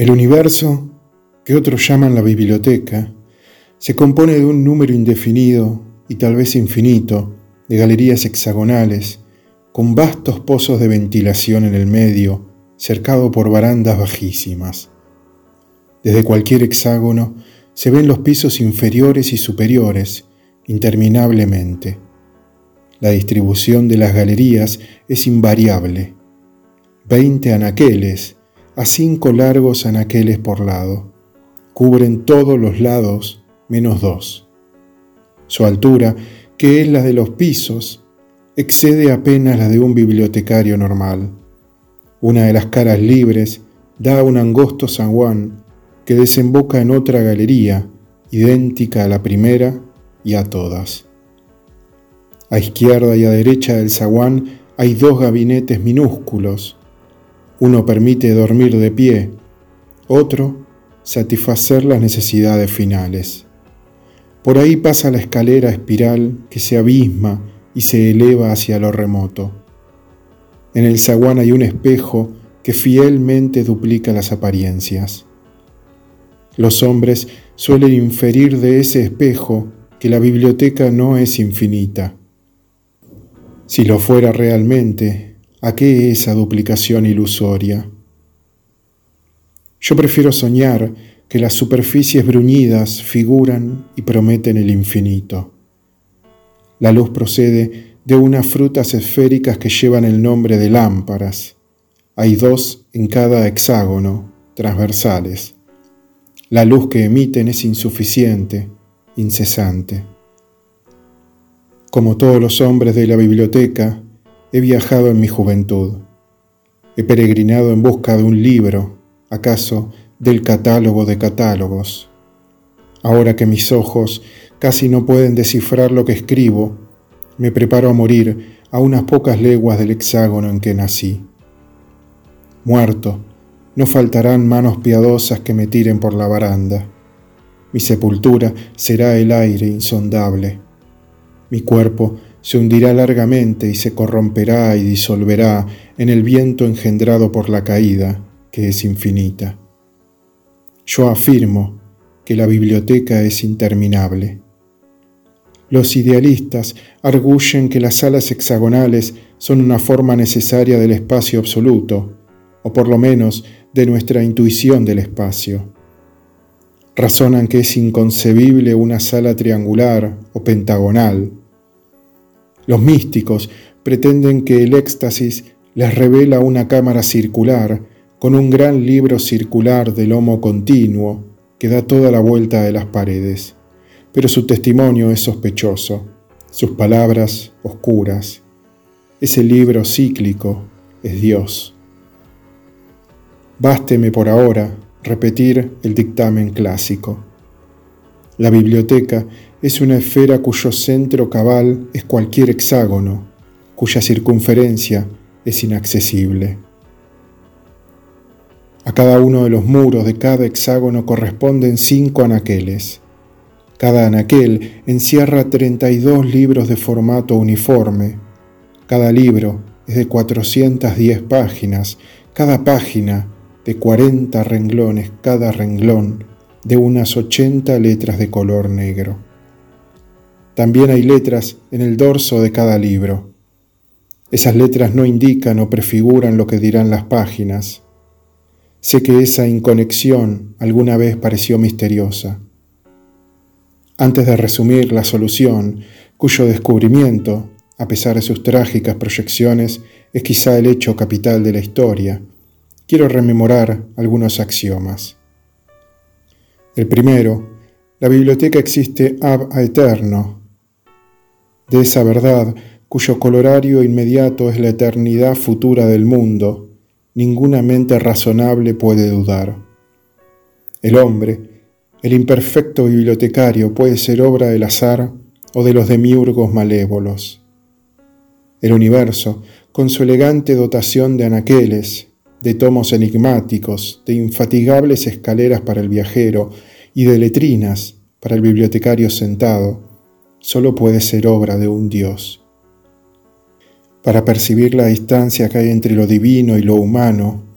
El universo, que otros llaman la biblioteca, se compone de un número indefinido y tal vez infinito de galerías hexagonales con vastos pozos de ventilación en el medio, cercado por barandas bajísimas. Desde cualquier hexágono se ven los pisos inferiores y superiores interminablemente. La distribución de las galerías es invariable. Veinte anaqueles a cinco largos anaqueles por lado. Cubren todos los lados menos dos. Su altura, que es la de los pisos, excede apenas la de un bibliotecario normal. Una de las caras libres da un angosto zaguán que desemboca en otra galería, idéntica a la primera y a todas. A izquierda y a derecha del zaguán hay dos gabinetes minúsculos, uno permite dormir de pie, otro satisfacer las necesidades finales. Por ahí pasa la escalera espiral que se abisma y se eleva hacia lo remoto. En el zaguán hay un espejo que fielmente duplica las apariencias. Los hombres suelen inferir de ese espejo que la biblioteca no es infinita. Si lo fuera realmente, ¿A qué esa duplicación ilusoria? Yo prefiero soñar que las superficies bruñidas figuran y prometen el infinito. La luz procede de unas frutas esféricas que llevan el nombre de lámparas. Hay dos en cada hexágono, transversales. La luz que emiten es insuficiente, incesante. Como todos los hombres de la biblioteca, He viajado en mi juventud. He peregrinado en busca de un libro, acaso del catálogo de catálogos. Ahora que mis ojos casi no pueden descifrar lo que escribo, me preparo a morir a unas pocas leguas del hexágono en que nací. Muerto, no faltarán manos piadosas que me tiren por la baranda. Mi sepultura será el aire insondable. Mi cuerpo se hundirá largamente y se corromperá y disolverá en el viento engendrado por la caída, que es infinita. Yo afirmo que la biblioteca es interminable. Los idealistas arguyen que las salas hexagonales son una forma necesaria del espacio absoluto, o por lo menos de nuestra intuición del espacio. Razonan que es inconcebible una sala triangular o pentagonal, los místicos pretenden que el éxtasis les revela una cámara circular con un gran libro circular de lomo continuo que da toda la vuelta de las paredes. Pero su testimonio es sospechoso, sus palabras oscuras. Ese libro cíclico es Dios. Básteme por ahora repetir el dictamen clásico. La biblioteca es una esfera cuyo centro cabal es cualquier hexágono, cuya circunferencia es inaccesible. A cada uno de los muros de cada hexágono corresponden cinco anaqueles. Cada anaquel encierra 32 libros de formato uniforme. Cada libro es de 410 páginas, cada página de 40 renglones, cada renglón de unas 80 letras de color negro. También hay letras en el dorso de cada libro. Esas letras no indican o prefiguran lo que dirán las páginas. Sé que esa inconexión alguna vez pareció misteriosa. Antes de resumir la solución, cuyo descubrimiento, a pesar de sus trágicas proyecciones, es quizá el hecho capital de la historia, quiero rememorar algunos axiomas. El primero, la biblioteca existe ab eterno, de esa verdad cuyo colorario inmediato es la eternidad futura del mundo, ninguna mente razonable puede dudar. El hombre, el imperfecto bibliotecario, puede ser obra del azar o de los demiurgos malévolos. El universo, con su elegante dotación de anaqueles, de tomos enigmáticos, de infatigables escaleras para el viajero y de letrinas para el bibliotecario sentado, solo puede ser obra de un Dios. Para percibir la distancia que hay entre lo divino y lo humano,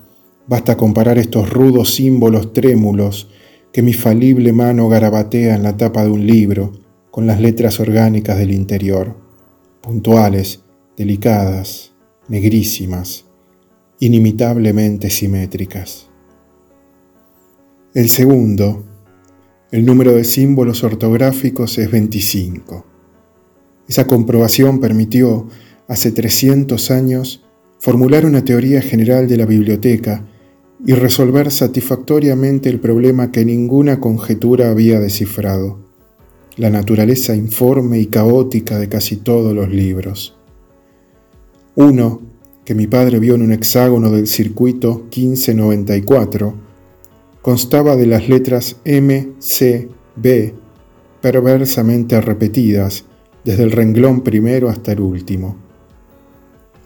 Basta comparar estos rudos símbolos trémulos que mi falible mano garabatea en la tapa de un libro con las letras orgánicas del interior, puntuales, delicadas, negrísimas, inimitablemente simétricas. El segundo, el número de símbolos ortográficos es 25. Esa comprobación permitió, hace 300 años, formular una teoría general de la biblioteca y resolver satisfactoriamente el problema que ninguna conjetura había descifrado, la naturaleza informe y caótica de casi todos los libros. Uno, que mi padre vio en un hexágono del circuito 1594, constaba de las letras M, C, B, perversamente repetidas desde el renglón primero hasta el último.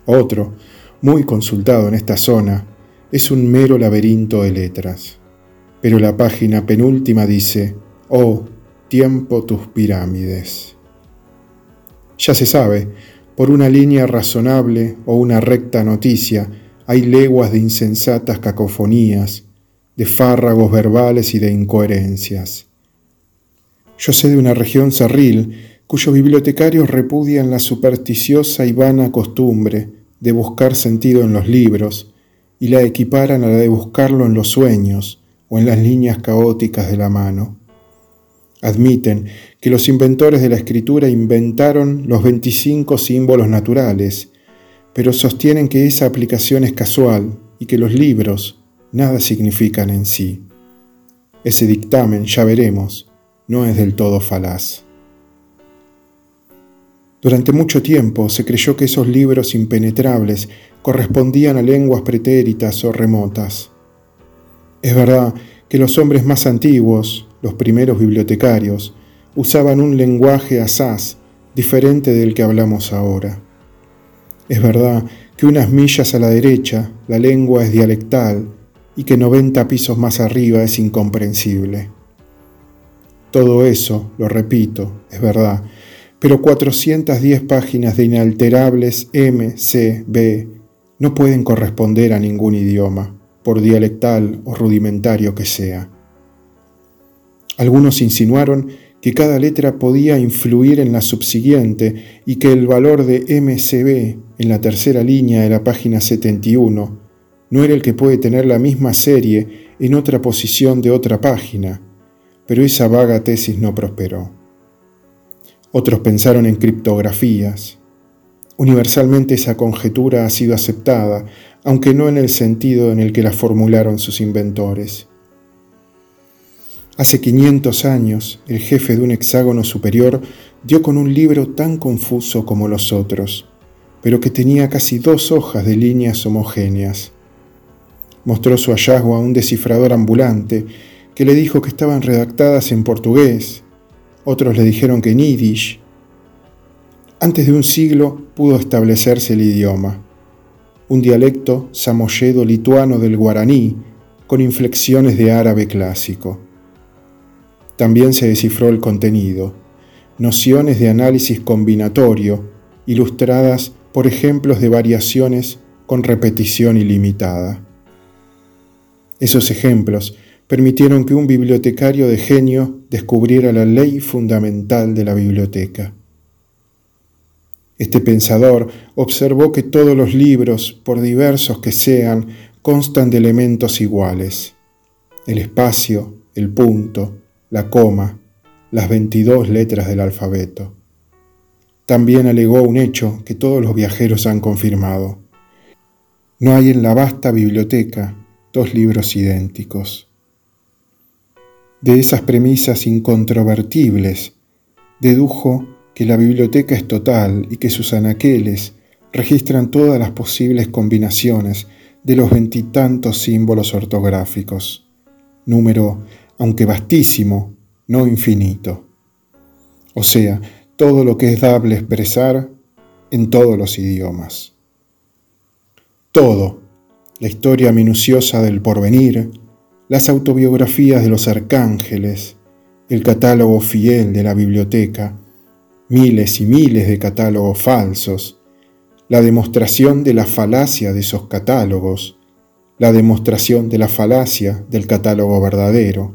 Otro, muy consultado en esta zona, es un mero laberinto de letras, pero la página penúltima dice, oh, tiempo tus pirámides. Ya se sabe, por una línea razonable o una recta noticia, hay leguas de insensatas cacofonías, de fárragos verbales y de incoherencias. Yo sé de una región cerril cuyos bibliotecarios repudian la supersticiosa y vana costumbre de buscar sentido en los libros y la equiparan a la de buscarlo en los sueños o en las líneas caóticas de la mano. Admiten que los inventores de la escritura inventaron los 25 símbolos naturales, pero sostienen que esa aplicación es casual y que los libros nada significan en sí. Ese dictamen, ya veremos, no es del todo falaz. Durante mucho tiempo se creyó que esos libros impenetrables correspondían a lenguas pretéritas o remotas. Es verdad que los hombres más antiguos, los primeros bibliotecarios, usaban un lenguaje asaz diferente del que hablamos ahora. Es verdad que unas millas a la derecha la lengua es dialectal y que 90 pisos más arriba es incomprensible. Todo eso, lo repito, es verdad, pero 410 páginas de inalterables M, C, B no pueden corresponder a ningún idioma, por dialectal o rudimentario que sea. Algunos insinuaron que cada letra podía influir en la subsiguiente y que el valor de MCB en la tercera línea de la página 71 no era el que puede tener la misma serie en otra posición de otra página, pero esa vaga tesis no prosperó. Otros pensaron en criptografías. Universalmente esa conjetura ha sido aceptada, aunque no en el sentido en el que la formularon sus inventores. Hace 500 años, el jefe de un hexágono superior dio con un libro tan confuso como los otros, pero que tenía casi dos hojas de líneas homogéneas. Mostró su hallazgo a un descifrador ambulante que le dijo que estaban redactadas en portugués, otros le dijeron que en yiddish. Antes de un siglo pudo establecerse el idioma, un dialecto samoyedo-lituano del guaraní con inflexiones de árabe clásico. También se descifró el contenido, nociones de análisis combinatorio, ilustradas por ejemplos de variaciones con repetición ilimitada. Esos ejemplos permitieron que un bibliotecario de genio descubriera la ley fundamental de la biblioteca. Este pensador observó que todos los libros, por diversos que sean, constan de elementos iguales. El espacio, el punto, la coma, las 22 letras del alfabeto. También alegó un hecho que todos los viajeros han confirmado. No hay en la vasta biblioteca dos libros idénticos. De esas premisas incontrovertibles, dedujo que la biblioteca es total y que sus anaqueles registran todas las posibles combinaciones de los veintitantos símbolos ortográficos, número aunque vastísimo, no infinito. O sea, todo lo que es dable expresar en todos los idiomas. Todo, la historia minuciosa del porvenir, las autobiografías de los arcángeles, el catálogo fiel de la biblioteca, miles y miles de catálogos falsos, la demostración de la falacia de esos catálogos, la demostración de la falacia del catálogo verdadero,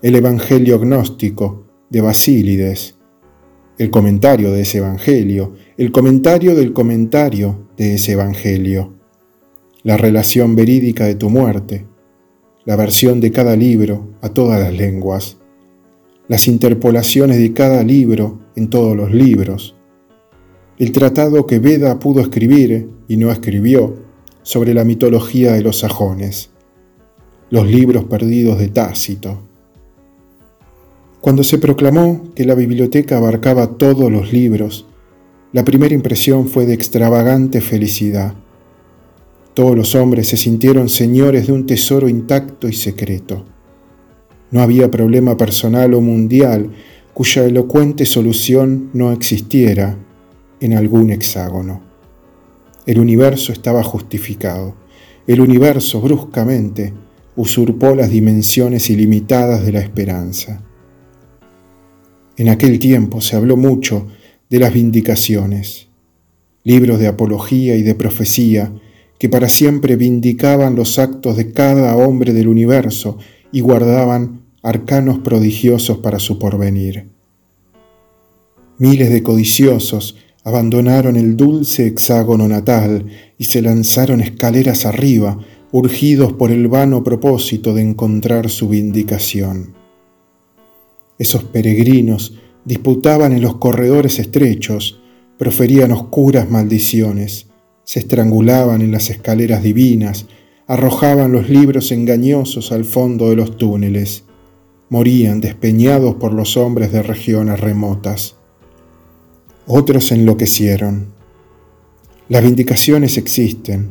el Evangelio gnóstico de Basílides, el comentario de ese Evangelio, el comentario del comentario de ese Evangelio, la relación verídica de tu muerte, la versión de cada libro a todas las lenguas, las interpolaciones de cada libro en todos los libros, el tratado que Veda pudo escribir y no escribió sobre la mitología de los sajones, los libros perdidos de Tácito. Cuando se proclamó que la biblioteca abarcaba todos los libros, la primera impresión fue de extravagante felicidad. Todos los hombres se sintieron señores de un tesoro intacto y secreto. No había problema personal o mundial cuya elocuente solución no existiera en algún hexágono. El universo estaba justificado. El universo bruscamente usurpó las dimensiones ilimitadas de la esperanza. En aquel tiempo se habló mucho de las vindicaciones, libros de apología y de profecía que para siempre vindicaban los actos de cada hombre del universo y guardaban arcanos prodigiosos para su porvenir. Miles de codiciosos abandonaron el dulce hexágono natal y se lanzaron escaleras arriba, urgidos por el vano propósito de encontrar su vindicación. Esos peregrinos disputaban en los corredores estrechos, proferían oscuras maldiciones, se estrangulaban en las escaleras divinas, arrojaban los libros engañosos al fondo de los túneles, morían despeñados por los hombres de regiones remotas. Otros enloquecieron. Las vindicaciones existen.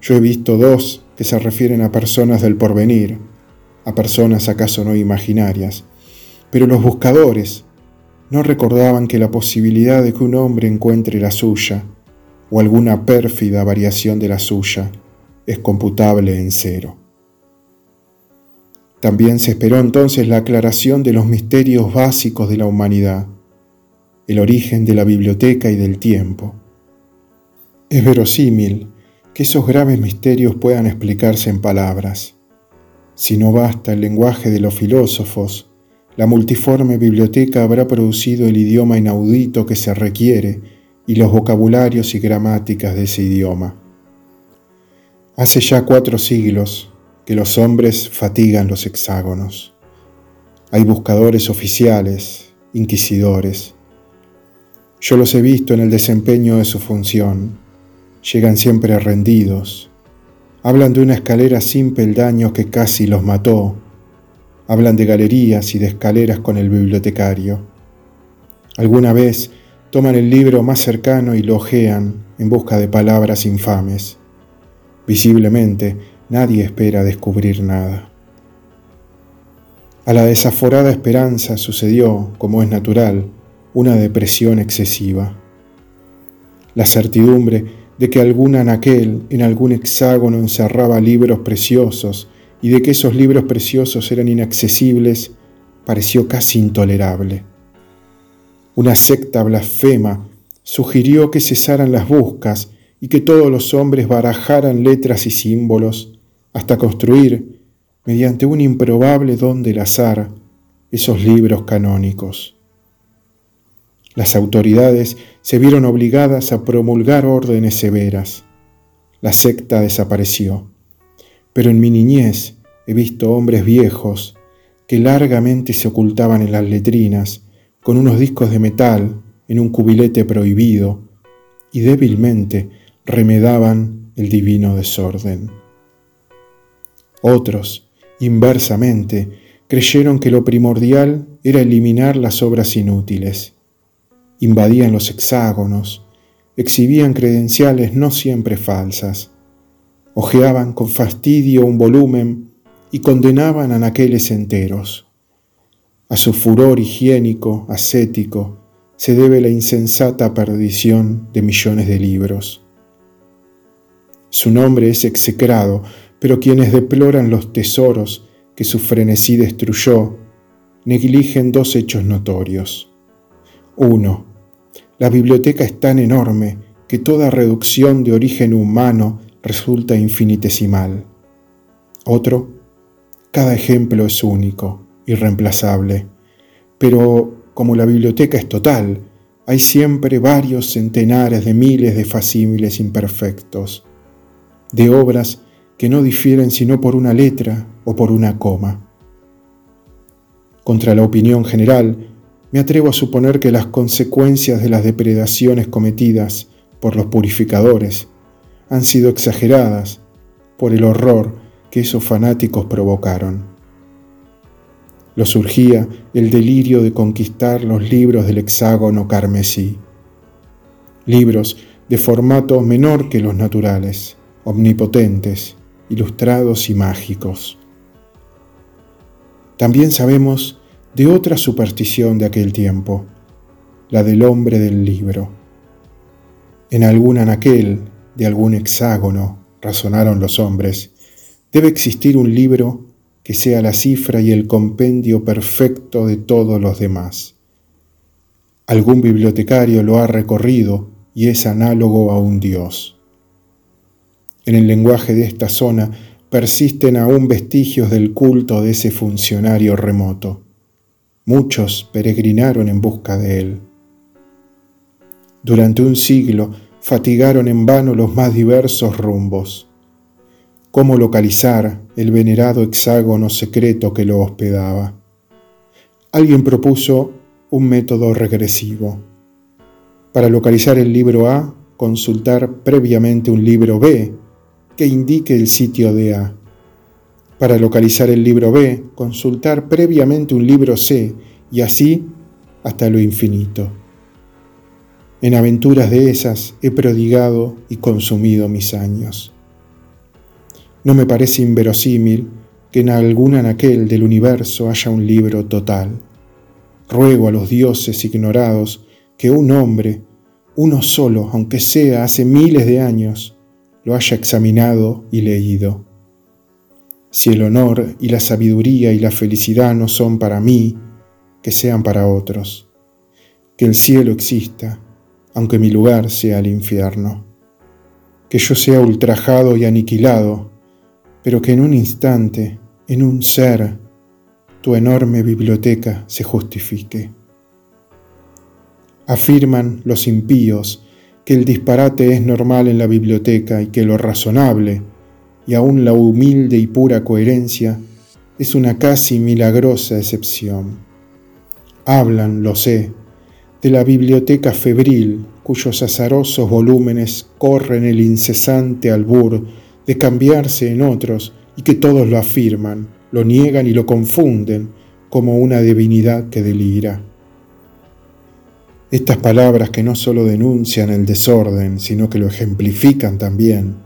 Yo he visto dos que se refieren a personas del porvenir, a personas acaso no imaginarias, pero los buscadores no recordaban que la posibilidad de que un hombre encuentre la suya o alguna pérfida variación de la suya es computable en cero. También se esperó entonces la aclaración de los misterios básicos de la humanidad el origen de la biblioteca y del tiempo. Es verosímil que esos graves misterios puedan explicarse en palabras. Si no basta el lenguaje de los filósofos, la multiforme biblioteca habrá producido el idioma inaudito que se requiere y los vocabularios y gramáticas de ese idioma. Hace ya cuatro siglos que los hombres fatigan los hexágonos. Hay buscadores oficiales, inquisidores, yo los he visto en el desempeño de su función. Llegan siempre rendidos. Hablan de una escalera sin peldaños que casi los mató. Hablan de galerías y de escaleras con el bibliotecario. Alguna vez toman el libro más cercano y lo ojean en busca de palabras infames. Visiblemente, nadie espera descubrir nada. A la desaforada esperanza sucedió, como es natural, una depresión excesiva. La certidumbre de que algún anaquel en algún hexágono encerraba libros preciosos y de que esos libros preciosos eran inaccesibles pareció casi intolerable. Una secta blasfema sugirió que cesaran las buscas y que todos los hombres barajaran letras y símbolos hasta construir, mediante un improbable don del azar, esos libros canónicos. Las autoridades se vieron obligadas a promulgar órdenes severas. La secta desapareció. Pero en mi niñez he visto hombres viejos que largamente se ocultaban en las letrinas con unos discos de metal en un cubilete prohibido y débilmente remedaban el divino desorden. Otros, inversamente, creyeron que lo primordial era eliminar las obras inútiles invadían los hexágonos, exhibían credenciales no siempre falsas, ojeaban con fastidio un volumen y condenaban anaqueles enteros. A su furor higiénico, ascético, se debe la insensata perdición de millones de libros. Su nombre es execrado, pero quienes deploran los tesoros que su frenesí destruyó, negligen dos hechos notorios. Uno, la biblioteca es tan enorme que toda reducción de origen humano resulta infinitesimal. Otro, cada ejemplo es único, irreemplazable, pero como la biblioteca es total, hay siempre varios centenares de miles de facímiles imperfectos, de obras que no difieren sino por una letra o por una coma. Contra la opinión general, me atrevo a suponer que las consecuencias de las depredaciones cometidas por los purificadores han sido exageradas por el horror que esos fanáticos provocaron. Lo surgía el delirio de conquistar los libros del hexágono carmesí, libros de formato menor que los naturales, omnipotentes, ilustrados y mágicos. También sabemos de otra superstición de aquel tiempo, la del hombre del libro. En algún anaquel de algún hexágono, razonaron los hombres, debe existir un libro que sea la cifra y el compendio perfecto de todos los demás. Algún bibliotecario lo ha recorrido y es análogo a un dios. En el lenguaje de esta zona persisten aún vestigios del culto de ese funcionario remoto. Muchos peregrinaron en busca de él. Durante un siglo fatigaron en vano los más diversos rumbos. Cómo localizar el venerado hexágono secreto que lo hospedaba. Alguien propuso un método regresivo. Para localizar el libro A, consultar previamente un libro B que indique el sitio de A. Para localizar el libro B, consultar previamente un libro C y así hasta lo infinito. En aventuras de esas he prodigado y consumido mis años. No me parece inverosímil que en algún anaquel del universo haya un libro total. Ruego a los dioses ignorados que un hombre, uno solo, aunque sea hace miles de años, lo haya examinado y leído. Si el honor y la sabiduría y la felicidad no son para mí, que sean para otros. Que el cielo exista, aunque mi lugar sea el infierno. Que yo sea ultrajado y aniquilado, pero que en un instante, en un ser, tu enorme biblioteca se justifique. Afirman los impíos que el disparate es normal en la biblioteca y que lo razonable, y aún la humilde y pura coherencia, es una casi milagrosa excepción. Hablan, lo sé, de la biblioteca febril cuyos azarosos volúmenes corren el incesante albur de cambiarse en otros y que todos lo afirman, lo niegan y lo confunden como una divinidad que delira. Estas palabras que no solo denuncian el desorden, sino que lo ejemplifican también,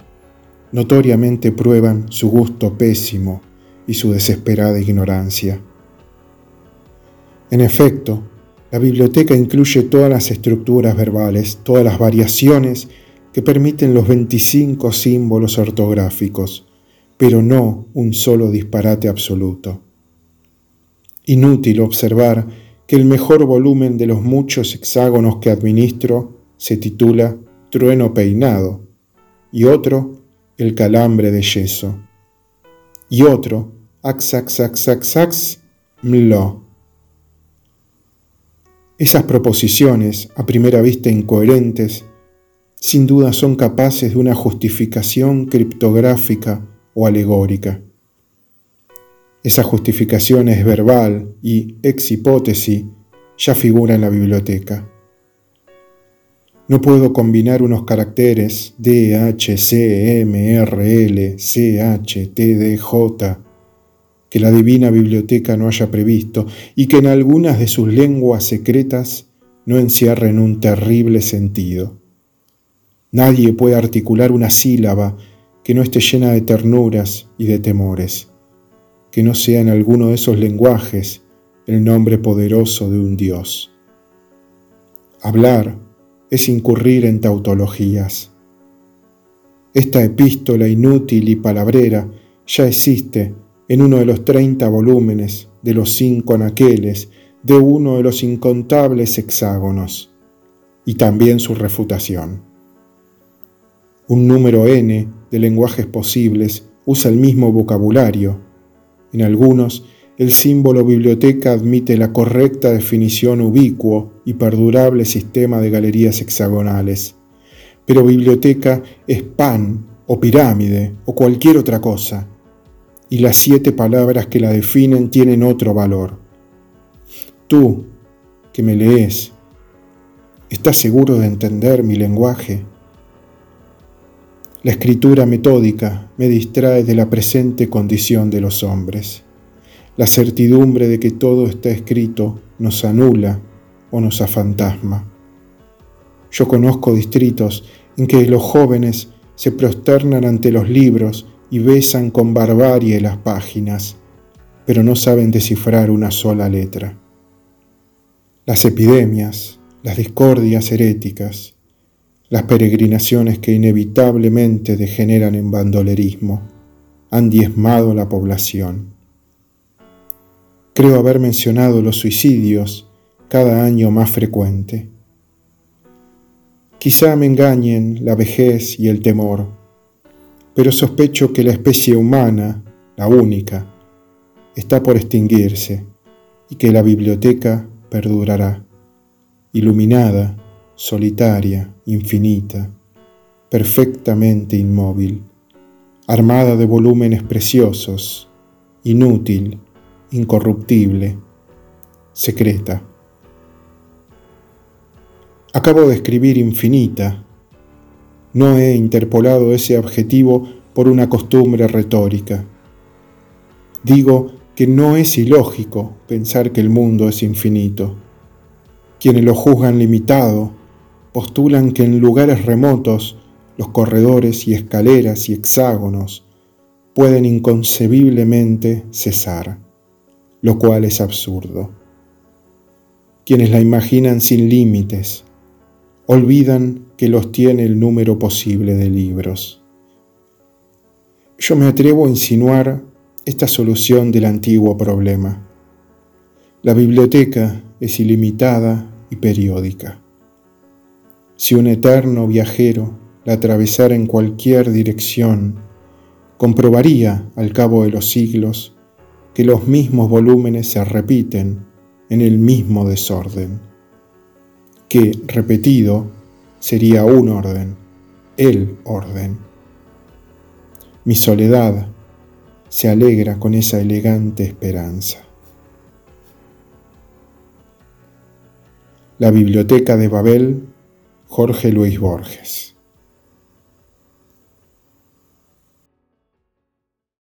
notoriamente prueban su gusto pésimo y su desesperada ignorancia. En efecto, la biblioteca incluye todas las estructuras verbales, todas las variaciones que permiten los 25 símbolos ortográficos, pero no un solo disparate absoluto. Inútil observar que el mejor volumen de los muchos hexágonos que administro se titula Trueno peinado, y otro El calambre de yeso, y otro Axaxaxaxax Mlo esas proposiciones, a primera vista incoherentes, sin duda son capaces de una justificación criptográfica o alegórica. Esa justificación es verbal y, ex hipótesis, ya figura en la biblioteca. No puedo combinar unos caracteres D, H, C, M, R, L, C, H, T, D, J que la divina biblioteca no haya previsto y que en algunas de sus lenguas secretas no encierren un terrible sentido. Nadie puede articular una sílaba que no esté llena de ternuras y de temores, que no sea en alguno de esos lenguajes el nombre poderoso de un Dios. Hablar es incurrir en tautologías. Esta epístola inútil y palabrera ya existe en uno de los treinta volúmenes de los cinco anaqueles de uno de los incontables hexágonos, y también su refutación. Un número n de lenguajes posibles usa el mismo vocabulario. En algunos, el símbolo biblioteca admite la correcta definición ubicuo y perdurable sistema de galerías hexagonales. Pero biblioteca es pan o pirámide o cualquier otra cosa, y las siete palabras que la definen tienen otro valor. Tú, que me lees, ¿estás seguro de entender mi lenguaje? La escritura metódica me distrae de la presente condición de los hombres. La certidumbre de que todo está escrito nos anula o nos afantasma. Yo conozco distritos en que los jóvenes se prosternan ante los libros y besan con barbarie las páginas, pero no saben descifrar una sola letra. Las epidemias, las discordias heréticas, las peregrinaciones que inevitablemente degeneran en bandolerismo han diezmado la población. Creo haber mencionado los suicidios cada año más frecuente. Quizá me engañen la vejez y el temor, pero sospecho que la especie humana, la única, está por extinguirse y que la biblioteca perdurará, iluminada, solitaria, infinita, perfectamente inmóvil, armada de volúmenes preciosos, inútil, incorruptible, secreta. Acabo de escribir infinita. No he interpolado ese adjetivo por una costumbre retórica. Digo que no es ilógico pensar que el mundo es infinito. Quienes lo juzgan limitado postulan que en lugares remotos los corredores y escaleras y hexágonos pueden inconcebiblemente cesar lo cual es absurdo. Quienes la imaginan sin límites olvidan que los tiene el número posible de libros. Yo me atrevo a insinuar esta solución del antiguo problema. La biblioteca es ilimitada y periódica. Si un eterno viajero la atravesara en cualquier dirección, comprobaría al cabo de los siglos que los mismos volúmenes se repiten en el mismo desorden, que repetido sería un orden, el orden. Mi soledad se alegra con esa elegante esperanza. La Biblioteca de Babel, Jorge Luis Borges.